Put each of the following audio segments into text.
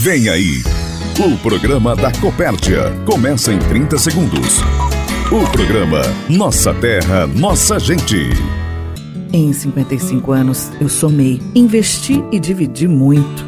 Vem aí, o programa da Copérdia. Começa em 30 segundos. O programa Nossa Terra, Nossa Gente. Em 55 anos, eu somei, investi e dividi muito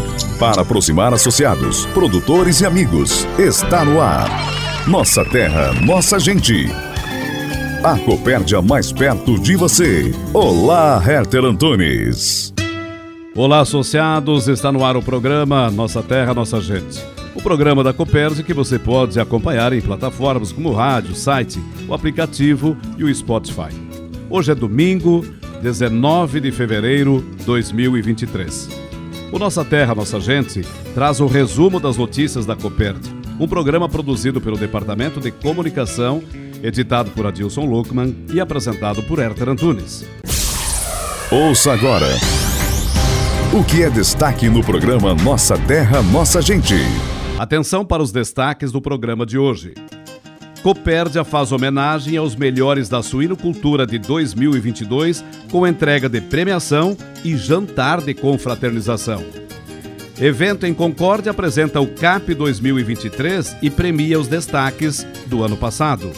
para aproximar associados, produtores e amigos. Está no ar. Nossa terra, nossa gente. A Copérdia mais perto de você. Olá, Herter Antunes. Olá, associados. Está no ar o programa Nossa Terra, Nossa Gente. O programa da Copérdia que você pode acompanhar em plataformas como o rádio, site, o aplicativo e o Spotify. Hoje é domingo, 19 de fevereiro de 2023. O Nossa Terra, Nossa Gente traz o resumo das notícias da Copert, um programa produzido pelo Departamento de Comunicação, editado por Adilson Luckman e apresentado por Herter Antunes. Ouça agora o que é destaque no programa Nossa Terra, Nossa Gente. Atenção para os destaques do programa de hoje. Copérdia faz homenagem aos melhores da suinocultura de 2022 com entrega de premiação e jantar de confraternização. Evento em Concórdia apresenta o CAP 2023 e premia os destaques do ano passado.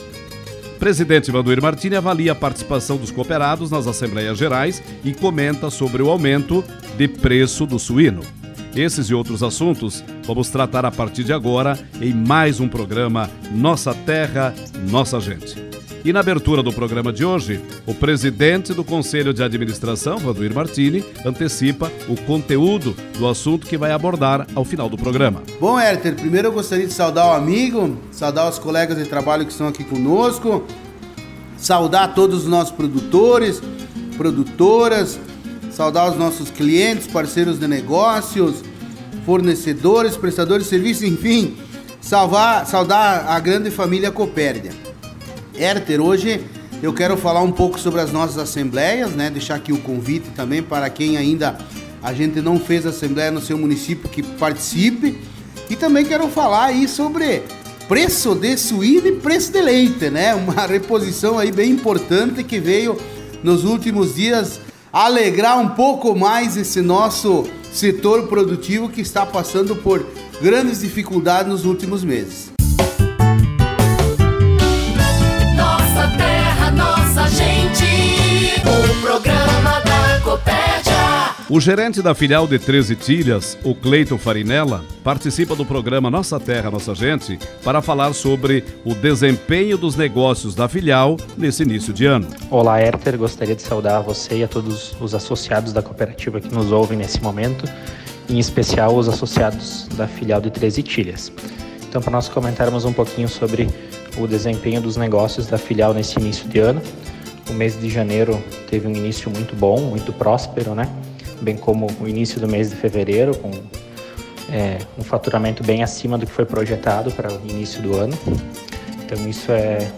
Presidente Vanduir Martini avalia a participação dos cooperados nas Assembleias Gerais e comenta sobre o aumento de preço do suíno. Esses e outros assuntos vamos tratar a partir de agora em mais um programa Nossa Terra, Nossa Gente. E na abertura do programa de hoje, o presidente do Conselho de Administração, Vanduir Martini, antecipa o conteúdo do assunto que vai abordar ao final do programa. Bom, Herter, primeiro eu gostaria de saudar o amigo, saudar os colegas de trabalho que estão aqui conosco, saudar todos os nossos produtores, produtoras, saudar os nossos clientes, parceiros de negócios, fornecedores, prestadores de serviços, enfim, salvar, saudar a grande família Copérdia. Herter, hoje eu quero falar um pouco sobre as nossas assembleias, né? Deixar aqui o convite também para quem ainda a gente não fez assembleia no seu município que participe. E também quero falar aí sobre preço de suíno e preço de leite, né? Uma reposição aí bem importante que veio nos últimos dias alegrar um pouco mais esse nosso setor produtivo que está passando por grandes dificuldades nos últimos meses. O gerente da filial de 13 Tilhas, o Cleiton Farinella, participa do programa Nossa Terra, Nossa Gente para falar sobre o desempenho dos negócios da filial nesse início de ano. Olá, Herter. Gostaria de saudar você e a todos os associados da cooperativa que nos ouvem nesse momento, em especial os associados da filial de 13 Tilhas. Então, para nós comentarmos um pouquinho sobre o desempenho dos negócios da filial nesse início de ano. O mês de janeiro teve um início muito bom, muito próspero, né? Bem como o início do mês de fevereiro, com é, um faturamento bem acima do que foi projetado para o início do ano. Então isso é, é,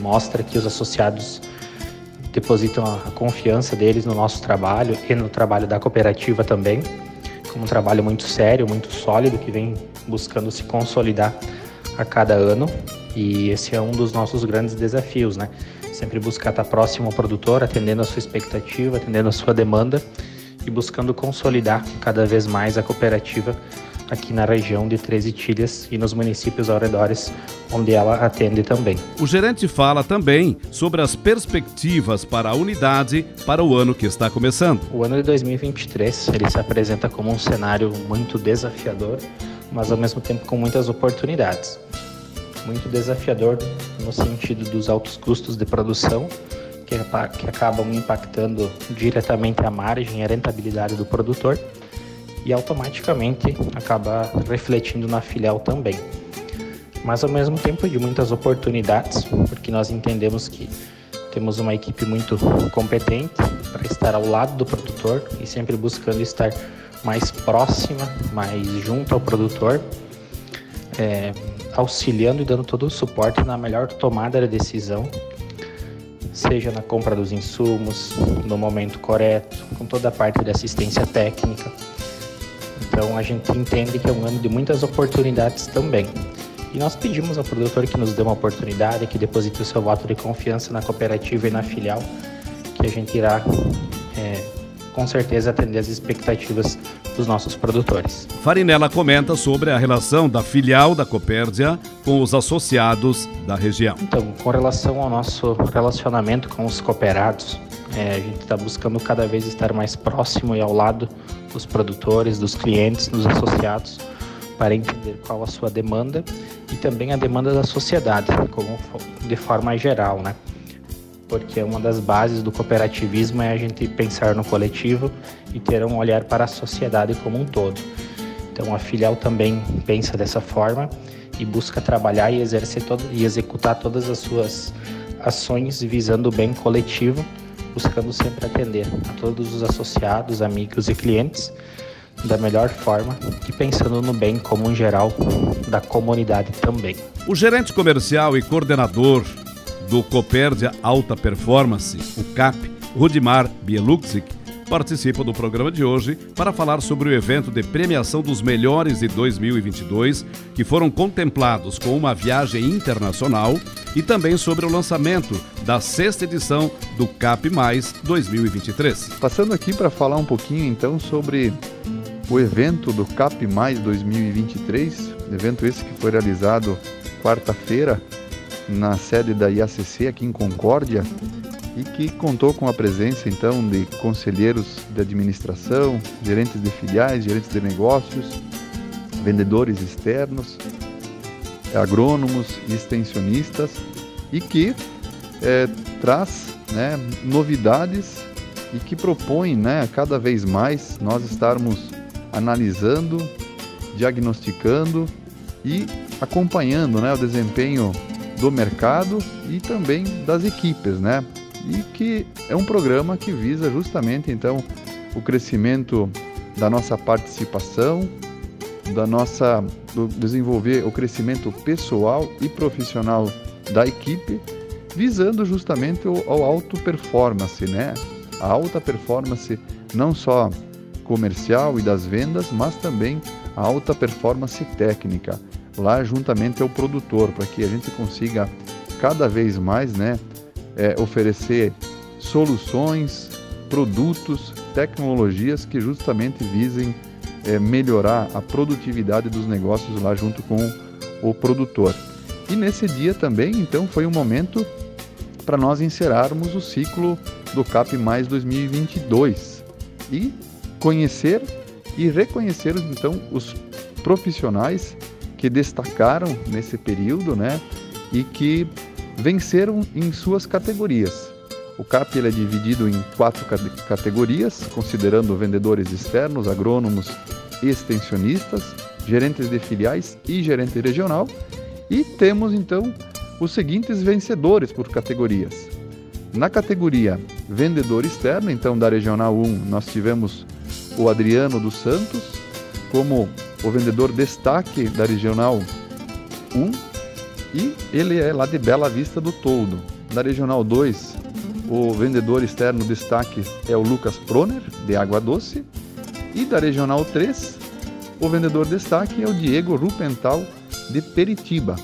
mostra que os associados depositam a, a confiança deles no nosso trabalho e no trabalho da cooperativa também, como um trabalho muito sério, muito sólido, que vem buscando se consolidar a cada ano. E esse é um dos nossos grandes desafios, né? Sempre buscar estar próximo ao produtor, atendendo a sua expectativa, atendendo a sua demanda e buscando consolidar cada vez mais a cooperativa aqui na região de Treze Tilhas e nos municípios ao redores onde ela atende também. O gerente fala também sobre as perspectivas para a unidade para o ano que está começando. O ano de 2023 ele se apresenta como um cenário muito desafiador, mas ao mesmo tempo com muitas oportunidades. Muito desafiador no sentido dos altos custos de produção, que, que acabam impactando diretamente a margem e a rentabilidade do produtor e automaticamente acaba refletindo na filial também. Mas ao mesmo tempo de muitas oportunidades, porque nós entendemos que temos uma equipe muito competente para estar ao lado do produtor e sempre buscando estar mais próxima, mais junto ao produtor. é, auxiliando e dando todo o suporte na melhor tomada da decisão, seja na compra dos insumos, no momento correto, com toda a parte de assistência técnica. Então a gente entende que é um ano de muitas oportunidades também. E nós pedimos ao produtor que nos dê uma oportunidade, que deposite o seu voto de confiança na cooperativa e na filial, que a gente irá é, com certeza atender as expectativas dos nossos produtores. Farinella comenta sobre a relação da filial da Copérdia com os associados da região. Então, com relação ao nosso relacionamento com os cooperados, é, a gente está buscando cada vez estar mais próximo e ao lado dos produtores, dos clientes, dos associados, para entender qual a sua demanda e também a demanda da sociedade, como de forma geral, né? Porque uma das bases do cooperativismo é a gente pensar no coletivo e ter um olhar para a sociedade como um todo. Então a filial também pensa dessa forma e busca trabalhar e exercer todo, e executar todas as suas ações visando o bem coletivo, buscando sempre atender a todos os associados, amigos e clientes da melhor forma e pensando no bem como um geral da comunidade também. O gerente comercial e coordenador do Copérdia Alta Performance, o CAP, Rudimar Bieluxic, participa do programa de hoje para falar sobre o evento de premiação dos melhores de 2022, que foram contemplados com uma viagem internacional, e também sobre o lançamento da sexta edição do CAP Mais 2023. Passando aqui para falar um pouquinho então sobre o evento do CAP Mais 2023, evento esse que foi realizado quarta-feira na sede da IACC aqui em Concórdia e que contou com a presença então de conselheiros de administração, gerentes de filiais, gerentes de negócios, vendedores externos, agrônomos extensionistas e que é, traz né, novidades e que propõe né, cada vez mais nós estarmos analisando, diagnosticando e acompanhando né, o desempenho do mercado e também das equipes, né? E que é um programa que visa justamente então o crescimento da nossa participação, da nossa do desenvolver o crescimento pessoal e profissional da equipe, visando justamente o, alto performance, né? A alta performance não só comercial e das vendas, mas também a alta performance técnica, lá juntamente ao produtor, para que a gente consiga cada vez mais né, é, oferecer soluções, produtos, tecnologias que justamente visem é, melhorar a produtividade dos negócios lá junto com o produtor. E nesse dia também, então, foi um momento para nós encerrarmos o ciclo do CAP Mais 2022 e conhecer e reconhecer então os profissionais que destacaram nesse período, né, e que venceram em suas categorias. O CAP ele é dividido em quatro categorias, considerando vendedores externos, agrônomos, extensionistas, gerentes de filiais e gerente regional. E temos então os seguintes vencedores por categorias. Na categoria vendedor externo, então da Regional 1, nós tivemos o Adriano dos Santos como o vendedor destaque da Regional 1 e ele é lá de Bela Vista do Toldo. Da Regional 2, o vendedor externo destaque é o Lucas Proner, de Água Doce. E da Regional 3, o vendedor destaque é o Diego Rupental, de Peritiba.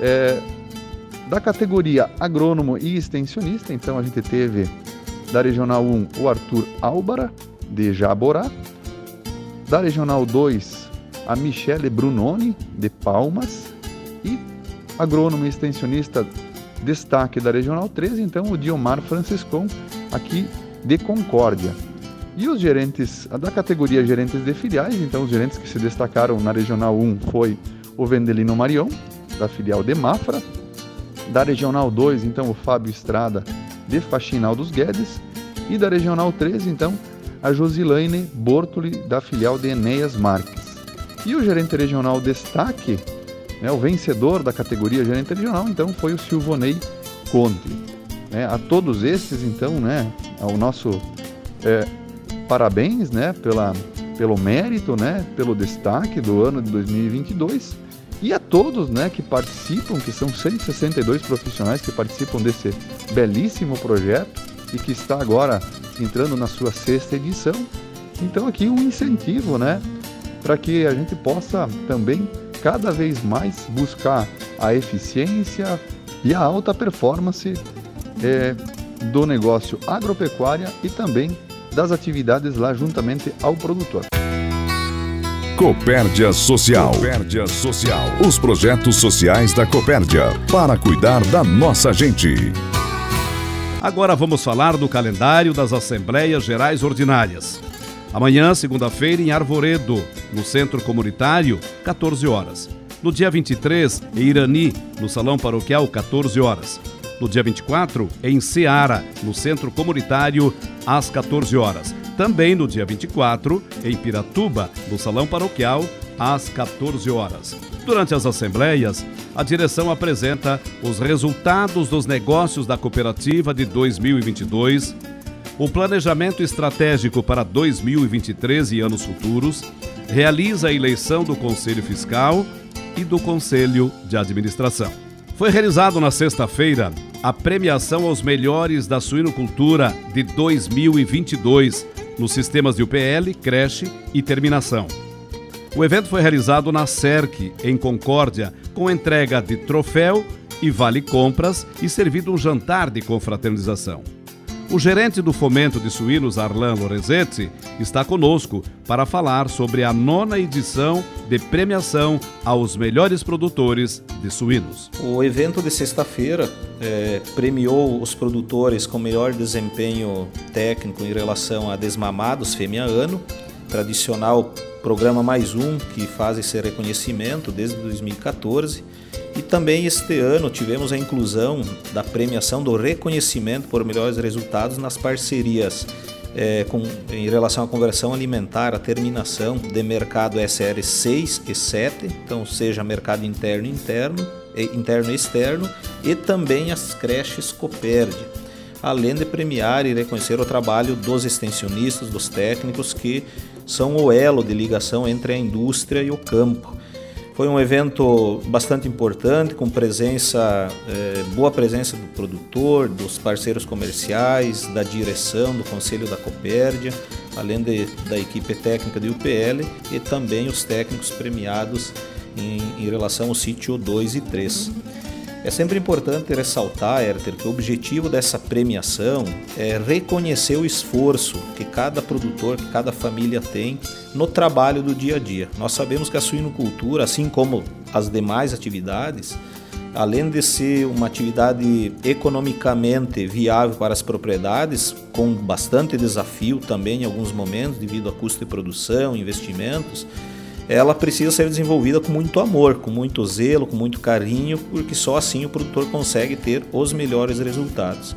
É, da categoria agrônomo e extensionista, então a gente teve da Regional 1 o Arthur Álvara, de Jaborá. Da Regional 2, a Michele Brunoni, de Palmas. E agrônomo e extensionista destaque da Regional 3, então o Diomar Franciscon, aqui de Concórdia. E os gerentes da categoria gerentes de filiais, então os gerentes que se destacaram na Regional 1 foi o Vendelino Marion, da filial de Mafra. Da Regional 2, então o Fábio Estrada, de Faxinal dos Guedes. E da Regional 3, então a Josilaine Bortoli, da filial de Enéas Marques. E o gerente regional destaque, né, o vencedor da categoria gerente regional, então, foi o Silvonei Conte. Né, a todos estes, então, né, ao nosso é, parabéns né, pela, pelo mérito, né, pelo destaque do ano de 2022 e a todos né, que participam, que são 162 profissionais que participam desse belíssimo projeto e que está agora entrando na sua sexta edição. Então aqui um incentivo, né, para que a gente possa também cada vez mais buscar a eficiência e a alta performance é, do negócio agropecuária e também das atividades lá juntamente ao produtor. Copérdia Social. Copérdia Social. Os projetos sociais da Copérdia para cuidar da nossa gente. Agora vamos falar do calendário das Assembleias Gerais Ordinárias. Amanhã, segunda-feira, em Arvoredo, no Centro Comunitário, 14 horas. No dia 23, em Irani, no Salão Paroquial, 14 horas. No dia 24, em Ceará, no Centro Comunitário, às 14 horas. Também no dia 24, em Piratuba, no Salão Paroquial, às 14 horas. Durante as assembleias, a direção apresenta os resultados dos negócios da cooperativa de 2022, o planejamento estratégico para 2023 e anos futuros, realiza a eleição do Conselho Fiscal e do Conselho de Administração. Foi realizado na sexta-feira a premiação aos melhores da suinocultura de 2022 nos sistemas de UPL, creche e terminação. O evento foi realizado na CERC, em Concórdia, com entrega de troféu e vale compras e servido um jantar de confraternização. O gerente do Fomento de Suínos, Arlan Lorenzetti, está conosco para falar sobre a nona edição de premiação aos melhores produtores de suínos. O evento de sexta-feira é, premiou os produtores com melhor desempenho técnico em relação a desmamados fêmea ano, tradicional programa mais um que faz esse reconhecimento desde 2014 e também este ano tivemos a inclusão da premiação do reconhecimento por melhores resultados nas parcerias é, com, em relação à conversão alimentar, a terminação de mercado SR 6 e 7, então seja mercado interno e interno, interno externo, e também as creches Coperd, além de premiar e reconhecer o trabalho dos extensionistas, dos técnicos que são o elo de ligação entre a indústria e o campo. Foi um evento bastante importante, com presença, é, boa presença do produtor, dos parceiros comerciais, da direção, do Conselho da Copérdia, além de, da equipe técnica do UPL e também os técnicos premiados em, em relação ao sítio 2 e 3. É sempre importante ressaltar, Herter, que o objetivo dessa premiação é reconhecer o esforço que cada produtor, que cada família tem no trabalho do dia a dia. Nós sabemos que a suinocultura, assim como as demais atividades, além de ser uma atividade economicamente viável para as propriedades, com bastante desafio também em alguns momentos, devido a custo de produção, investimentos, ela precisa ser desenvolvida com muito amor, com muito zelo, com muito carinho, porque só assim o produtor consegue ter os melhores resultados.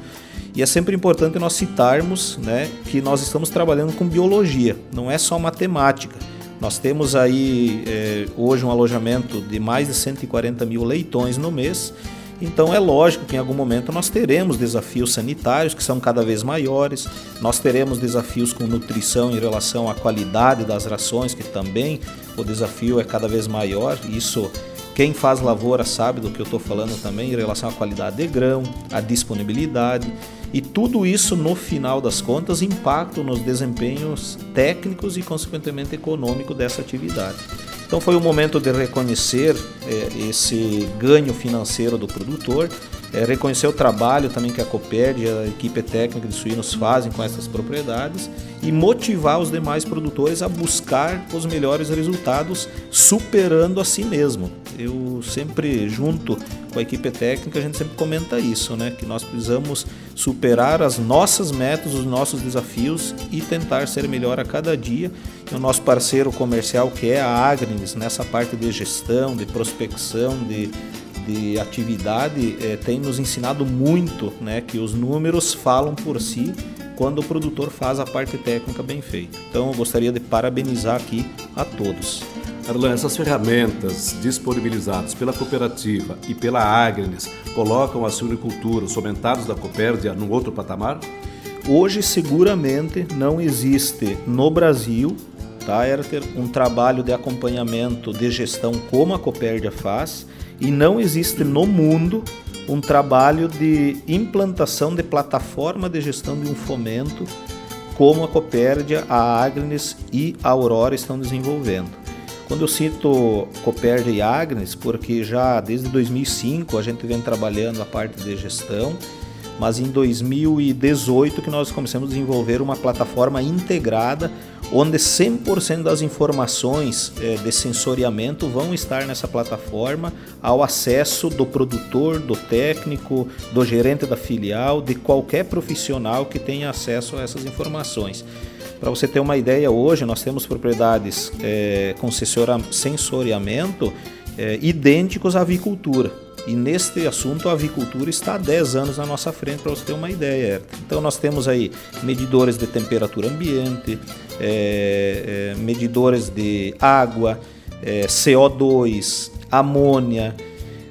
E é sempre importante nós citarmos né, que nós estamos trabalhando com biologia, não é só matemática. Nós temos aí é, hoje um alojamento de mais de 140 mil leitões no mês então é lógico que em algum momento nós teremos desafios sanitários que são cada vez maiores, nós teremos desafios com nutrição em relação à qualidade das rações, que também o desafio é cada vez maior. Isso quem faz lavoura sabe do que eu estou falando também em relação à qualidade de grão, à disponibilidade e tudo isso no final das contas impacta nos desempenhos técnicos e consequentemente econômico dessa atividade. Então foi o momento de reconhecer é, esse ganho financeiro do produtor, é, reconhecer o trabalho também que a Coperd e a equipe técnica de suínos fazem com essas propriedades e motivar os demais produtores a buscar os melhores resultados, superando a si mesmo. Eu sempre, junto com a equipe técnica, a gente sempre comenta isso, né? Que nós precisamos superar as nossas metas, os nossos desafios e tentar ser melhor a cada dia. E o nosso parceiro comercial, que é a Agnes, nessa parte de gestão, de prospecção, de de atividade é, tem nos ensinado muito né, que os números falam por si quando o produtor faz a parte técnica bem feita. Então eu gostaria de parabenizar aqui a todos. Arlan, essas ferramentas disponibilizadas pela cooperativa e pela Agnes colocam a suinicultura, os fomentados da Copérdia, num outro patamar? Hoje, seguramente, não existe no Brasil tá, Erter? Um trabalho de acompanhamento de gestão como a Copérdia faz e não existe no mundo um trabalho de implantação de plataforma de gestão de um fomento como a Copérdia, a Agnes e a Aurora estão desenvolvendo. Quando eu cito Copérdia e Agnes, porque já desde 2005 a gente vem trabalhando a parte de gestão, mas em 2018 que nós começamos a desenvolver uma plataforma integrada onde 100% das informações é, de sensoriamento vão estar nessa plataforma ao acesso do produtor, do técnico, do gerente da filial, de qualquer profissional que tenha acesso a essas informações. Para você ter uma ideia, hoje nós temos propriedades é, com sensoriamento é, idênticos à avicultura. E neste assunto a avicultura está há 10 anos na nossa frente, para você ter uma ideia. Então nós temos aí medidores de temperatura ambiente, é, é, medidores de água, é, CO2, amônia,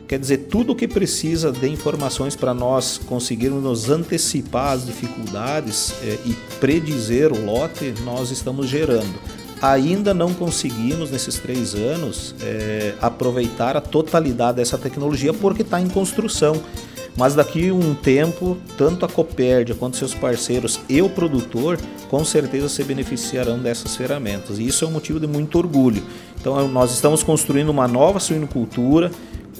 quer dizer, tudo o que precisa de informações para nós conseguirmos nos antecipar as dificuldades é, e predizer o lote, nós estamos gerando ainda não conseguimos, nesses três anos, é, aproveitar a totalidade dessa tecnologia porque está em construção. Mas daqui um tempo, tanto a Copérdia quanto seus parceiros e o produtor, com certeza se beneficiarão dessas ferramentas. E isso é um motivo de muito orgulho. Então, nós estamos construindo uma nova suinocultura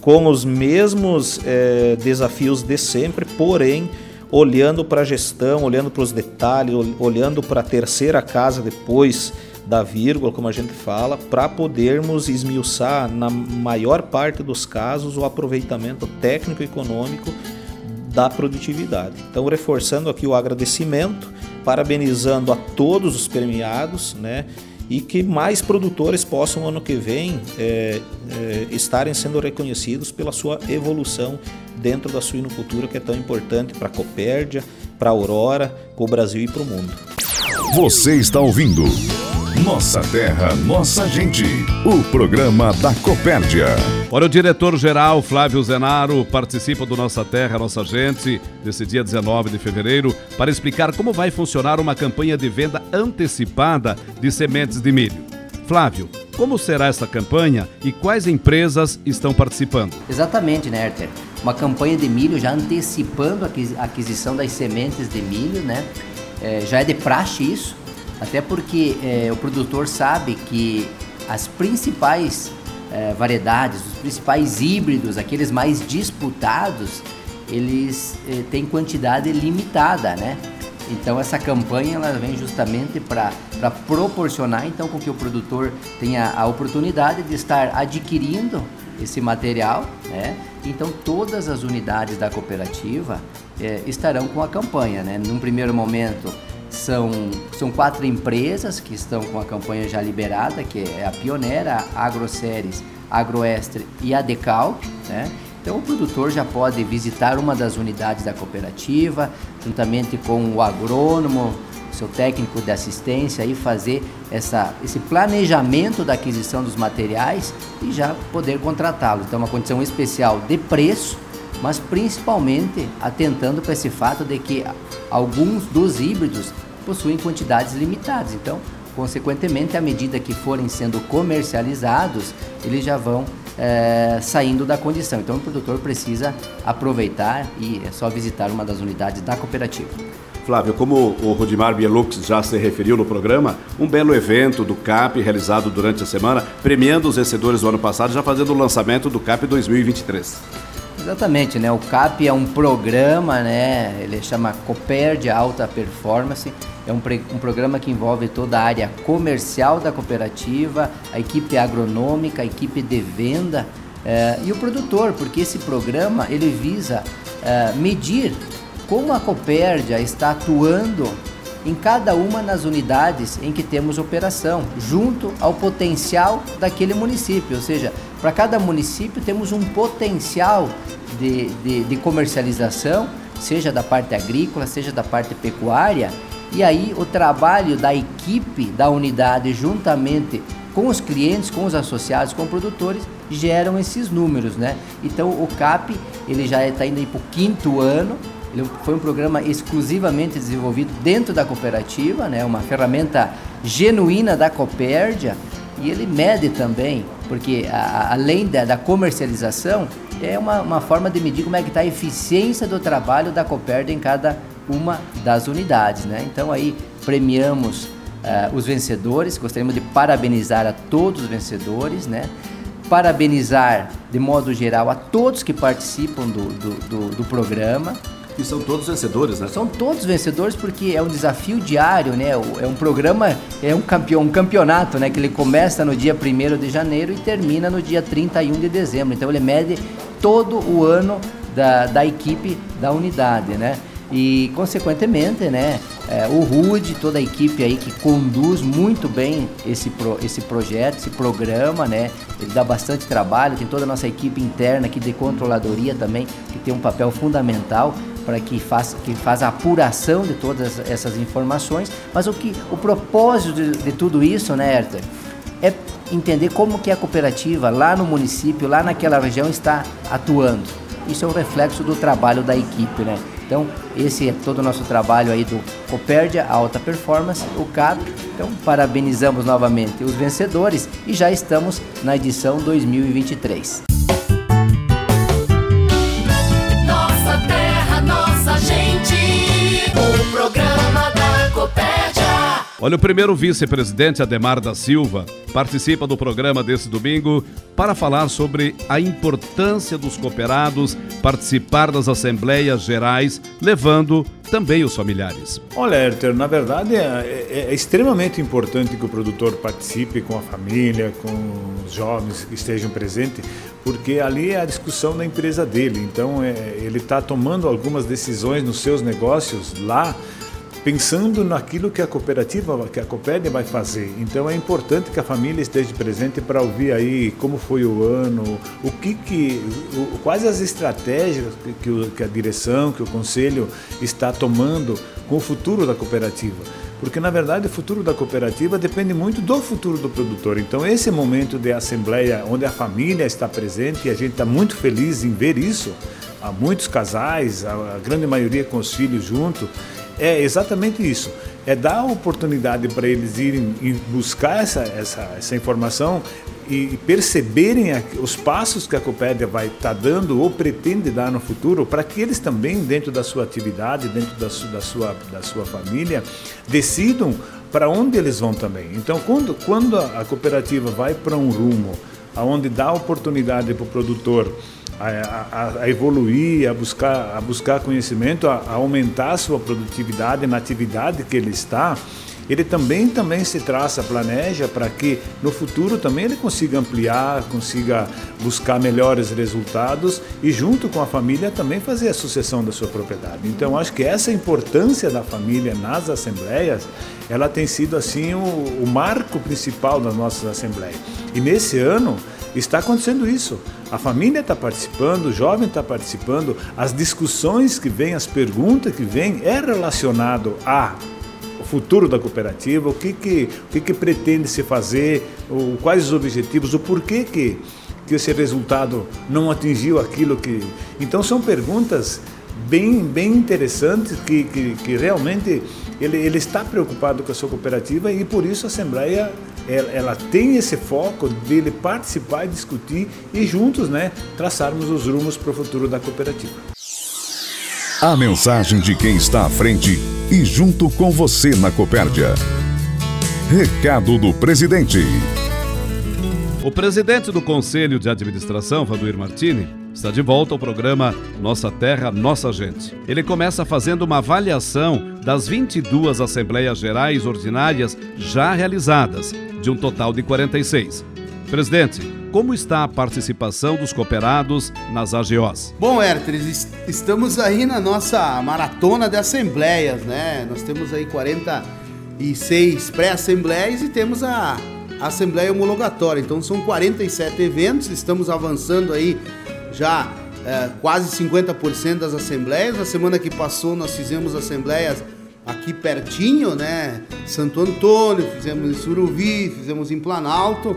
com os mesmos é, desafios de sempre, porém olhando para a gestão, olhando para os detalhes, olhando para a terceira casa depois da vírgula, como a gente fala, para podermos esmiuçar, na maior parte dos casos, o aproveitamento técnico e econômico da produtividade. Então, reforçando aqui o agradecimento, parabenizando a todos os premiados, né? E que mais produtores possam, ano que vem, é, é, estarem sendo reconhecidos pela sua evolução dentro da suinocultura, que é tão importante para a Copérdia, para a Aurora, para o Brasil e para o mundo. Você está ouvindo nossa Terra, Nossa Gente. O programa da Copérdia. Olha, o diretor-geral Flávio Zenaro participa do Nossa Terra, Nossa Gente, desse dia 19 de fevereiro, para explicar como vai funcionar uma campanha de venda antecipada de sementes de milho. Flávio, como será essa campanha e quais empresas estão participando? Exatamente, né, Herter? Uma campanha de milho já antecipando a aquisição das sementes de milho, né? É, já é de praxe isso até porque é, o produtor sabe que as principais é, variedades, os principais híbridos, aqueles mais disputados, eles é, têm quantidade limitada, né? Então essa campanha ela vem justamente para proporcionar então com que o produtor tenha a oportunidade de estar adquirindo esse material, né? Então todas as unidades da cooperativa é, estarão com a campanha, né? Num primeiro momento são, são quatro empresas que estão com a campanha já liberada, que é a Pioneira, a AgroSéries, Agroestre e a Decal, né? Então o produtor já pode visitar uma das unidades da cooperativa, juntamente com o agrônomo, seu técnico de assistência e fazer essa, esse planejamento da aquisição dos materiais e já poder contratá-los. Então uma condição especial de preço, mas principalmente atentando para esse fato de que alguns dos híbridos possuem quantidades limitadas. Então, consequentemente, à medida que forem sendo comercializados, eles já vão é, saindo da condição. Então, o produtor precisa aproveitar e é só visitar uma das unidades da cooperativa. Flávio, como o Rudimar Bielux já se referiu no programa, um belo evento do CAP realizado durante a semana, premiando os vencedores do ano passado, já fazendo o lançamento do CAP 2023. Exatamente, né? O CAP é um programa, né? Ele chama Cooper de Alta Performance. É um, um programa que envolve toda a área comercial da cooperativa, a equipe agronômica, a equipe de venda eh, e o produtor, porque esse programa ele visa eh, medir como a Copérdia está atuando em cada uma das unidades em que temos operação, junto ao potencial daquele município. Ou seja, para cada município temos um potencial de, de, de comercialização, seja da parte agrícola, seja da parte pecuária, e aí o trabalho da equipe da unidade juntamente com os clientes, com os associados, com produtores, geram esses números, né? Então o CAP ele já está indo para o quinto ano foi um programa exclusivamente desenvolvido dentro da cooperativa, né? Uma ferramenta genuína da Copérdia e ele mede também, porque a, além da, da, comercialização, é uma, uma forma de medir como é que está a eficiência do trabalho da Copérdia em cada uma das unidades, né? Então aí premiamos uh, os vencedores, gostaríamos de parabenizar a todos os vencedores, né? Parabenizar de modo geral a todos que participam do, do, do, do programa, e são todos vencedores, né? São todos vencedores porque é um desafio diário, né? É um programa, é um, campeão, um campeonato, né? Que ele começa no dia 1 de janeiro e termina no dia 31 de dezembro. Então ele mede todo o ano da, da equipe da unidade, né? E consequentemente, né? É, o Rude, toda a equipe aí que conduz muito bem esse, pro, esse projeto, esse programa, né? Ele dá bastante trabalho, tem toda a nossa equipe interna aqui de controladoria também, que tem um papel fundamental para que faça que faz a apuração de todas essas informações, mas o que o propósito de, de tudo isso, né, Herter, é entender como que a cooperativa lá no município, lá naquela região está atuando. Isso é um reflexo do trabalho da equipe, né? Então, esse é todo o nosso trabalho aí do Copérdia Alta Performance, o CAP. Então, parabenizamos novamente os vencedores e já estamos na edição 2023. Olha, o primeiro vice-presidente, Ademar da Silva, participa do programa desse domingo para falar sobre a importância dos cooperados participar das assembleias gerais, levando também os familiares. Olha, Herter, na verdade é, é, é, extremamente importante que o produtor participe com a família, com os jovens que estejam presentes, porque ali é a discussão da empresa dele. Então, é, ele está tomando algumas decisões nos seus negócios lá pensando naquilo que a cooperativa, que a Copérdia vai fazer. Então é importante que a família esteja presente para ouvir aí como foi o ano, o que que, o, quais as estratégias que, que, que a direção, que o conselho está tomando com o futuro da cooperativa porque na verdade o futuro da cooperativa depende muito do futuro do produtor. Então esse momento de assembleia onde a família está presente e a gente está muito feliz em ver isso, há muitos casais, a grande maioria com os filhos junto, é exatamente isso. É dar oportunidade para eles irem buscar essa, essa, essa informação e perceberem os passos que a Copédia vai estar tá dando ou pretende dar no futuro, para que eles também, dentro da sua atividade, dentro da, su, da, sua, da sua família, decidam para onde eles vão também. Então, quando, quando a cooperativa vai para um rumo onde dá oportunidade para o produtor a, a, a, evoluir, a buscar, a buscar conhecimento, a, a aumentar a sua produtividade na atividade que ele está, ele também também se traça, planeja para que no futuro também ele consiga ampliar, consiga buscar melhores resultados e junto com a família também fazer a sucessão da sua propriedade. Então acho que essa importância da família nas assembleias, ela tem sido assim o, o marco principal das nossas assembleias. E nesse ano está acontecendo isso. A família está participando, o jovem está participando, as discussões que vêm, as perguntas que vêm é relacionado a futuro da cooperativa, o que que, o que, que pretende se fazer, o, quais os objetivos, o porquê que, que esse resultado não atingiu aquilo que. Então são perguntas bem, bem interessantes que, que, que realmente ele, ele está preocupado com a sua cooperativa e por isso a Assembleia ela, ela, tem esse foco dele participar discutir e juntos, né, traçarmos os rumos para o futuro da cooperativa. A mensagem de quem está à frente e junto com você na Copérdia. Recado do presidente. O presidente do Conselho de Administração, Vaduir Martini, está de volta ao programa Nossa Terra, Nossa Gente. Ele começa fazendo uma avaliação das 22 Assembleias Gerais Ordinárias já realizadas, de um total de 46. Presidente, como está a participação dos cooperados nas AGOs? Bom, Herter, estamos aí na nossa maratona de assembleias, né? Nós temos aí 46 pré-assembleias e temos a Assembleia Homologatória. Então são 47 eventos, estamos avançando aí já é, quase 50% das assembleias. Na semana que passou nós fizemos assembleias aqui pertinho, né? Santo Antônio, fizemos em Suruvi, fizemos em Planalto,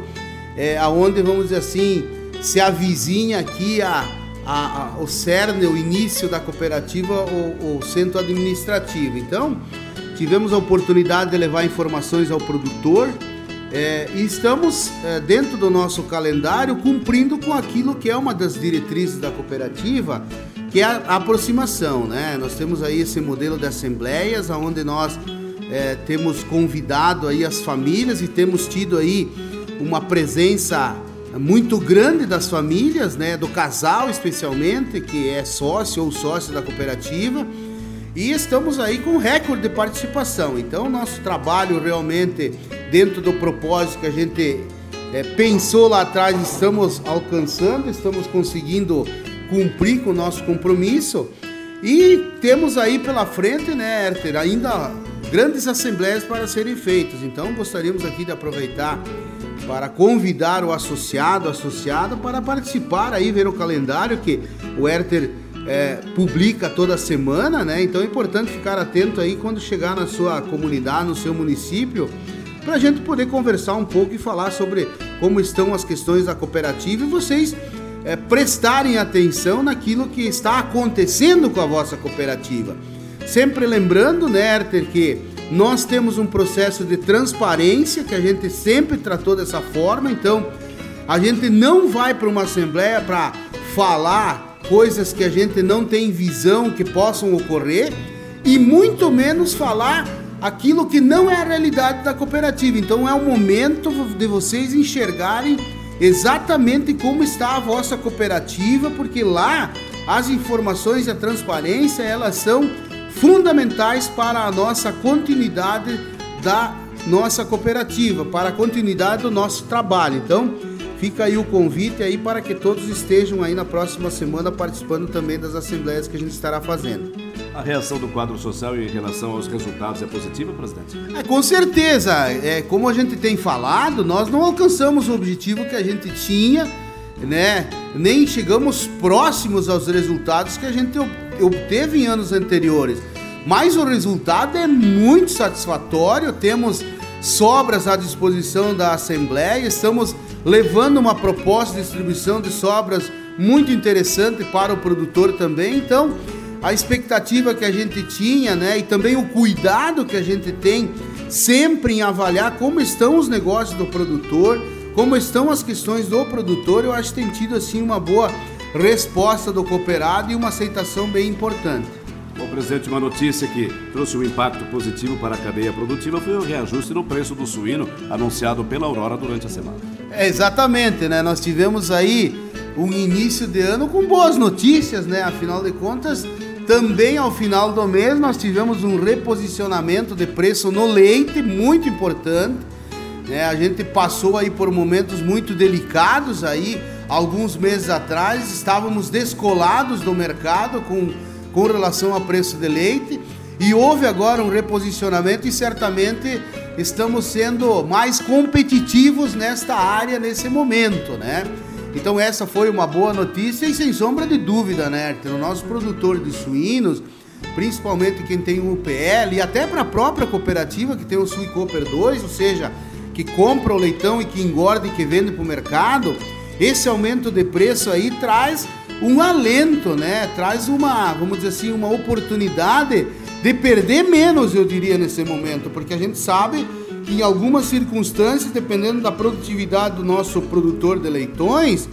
é, aonde vamos dizer assim se avizinha aqui a, a, a, o cerne, o início da cooperativa, o, o centro administrativo. Então, tivemos a oportunidade de levar informações ao produtor é, e estamos é, dentro do nosso calendário cumprindo com aquilo que é uma das diretrizes da cooperativa, que é a, aproximação, né? Nós temos aí esse modelo de assembleias, onde nós é, temos convidado aí as famílias e temos tido aí uma presença muito grande das famílias, né, do casal especialmente, que é sócio ou sócio da cooperativa, e estamos aí com recorde de participação. Então, nosso trabalho realmente dentro do propósito que a gente é, pensou lá atrás, estamos alcançando, estamos conseguindo cumprir com o nosso compromisso. E temos aí pela frente, né, Herter, ainda grandes assembleias para serem feitas. Então, gostaríamos aqui de aproveitar para convidar o associado, associada para participar aí, ver o calendário que o Herter é, publica toda semana, né? Então é importante ficar atento aí quando chegar na sua comunidade, no seu município, para a gente poder conversar um pouco e falar sobre como estão as questões da cooperativa e vocês é, prestarem atenção naquilo que está acontecendo com a vossa cooperativa. Sempre lembrando, né, Herter, que nós temos um processo de transparência que a gente sempre tratou dessa forma, então a gente não vai para uma assembleia para falar coisas que a gente não tem visão que possam ocorrer e muito menos falar aquilo que não é a realidade da cooperativa. Então é o momento de vocês enxergarem exatamente como está a vossa cooperativa, porque lá as informações e a transparência elas são fundamentais para a nossa continuidade da nossa cooperativa, para a continuidade do nosso trabalho. Então, fica aí o convite aí para que todos estejam aí na próxima semana participando também das assembleias que a gente estará fazendo. A reação do quadro social em relação aos resultados é positiva, presidente? É, com certeza. É, como a gente tem falado, nós não alcançamos o objetivo que a gente tinha, né? Nem chegamos próximos aos resultados que a gente obteve em anos anteriores. Mas o resultado é muito satisfatório, temos sobras à disposição da Assembleia, estamos levando uma proposta de distribuição de sobras muito interessante para o produtor também. Então, a expectativa que a gente tinha, né, e também o cuidado que a gente tem sempre em avaliar como estão os negócios do produtor, como estão as questões do produtor, eu acho que tem tido assim uma boa resposta do cooperado e uma aceitação bem importante. Bom, presidente, uma notícia que trouxe um impacto positivo para a cadeia produtiva foi o reajuste no preço do suíno anunciado pela Aurora durante a semana. É, exatamente, né? Nós tivemos aí um início de ano com boas notícias, né? Afinal de contas, também ao final do mês nós tivemos um reposicionamento de preço no leite muito importante. Né? A gente passou aí por momentos muito delicados aí, alguns meses atrás, estávamos descolados do mercado com, com relação a preço de leite e houve agora um reposicionamento e certamente estamos sendo mais competitivos nesta área nesse momento, né? Então essa foi uma boa notícia e sem sombra de dúvida, né, O nosso produtor de suínos, principalmente quem tem o UPL e até para a própria cooperativa que tem o Suicoper 2, ou seja, que compra o leitão e que engorda e que vende para o mercado, esse aumento de preço aí traz um alento, né? Traz uma, vamos dizer assim, uma oportunidade de perder menos, eu diria, nesse momento, porque a gente sabe em algumas circunstâncias, dependendo da produtividade do nosso produtor de leitões,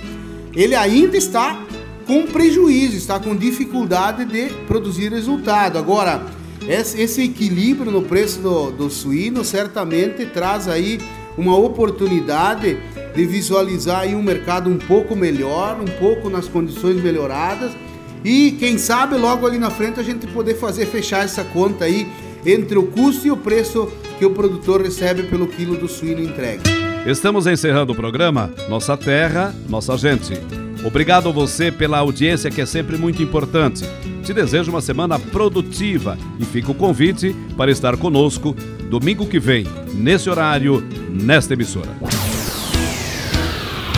ele ainda está com prejuízo, está com dificuldade de produzir resultado. Agora, esse equilíbrio no preço do, do suíno certamente traz aí uma oportunidade de visualizar aí um mercado um pouco melhor, um pouco nas condições melhoradas e quem sabe logo ali na frente a gente poder fazer fechar essa conta aí entre o custo e o preço que o produtor recebe pelo quilo do suíno entregue. Estamos encerrando o programa Nossa Terra, Nossa Gente. Obrigado a você pela audiência que é sempre muito importante. Te desejo uma semana produtiva e fica o convite para estar conosco domingo que vem, nesse horário, nesta emissora.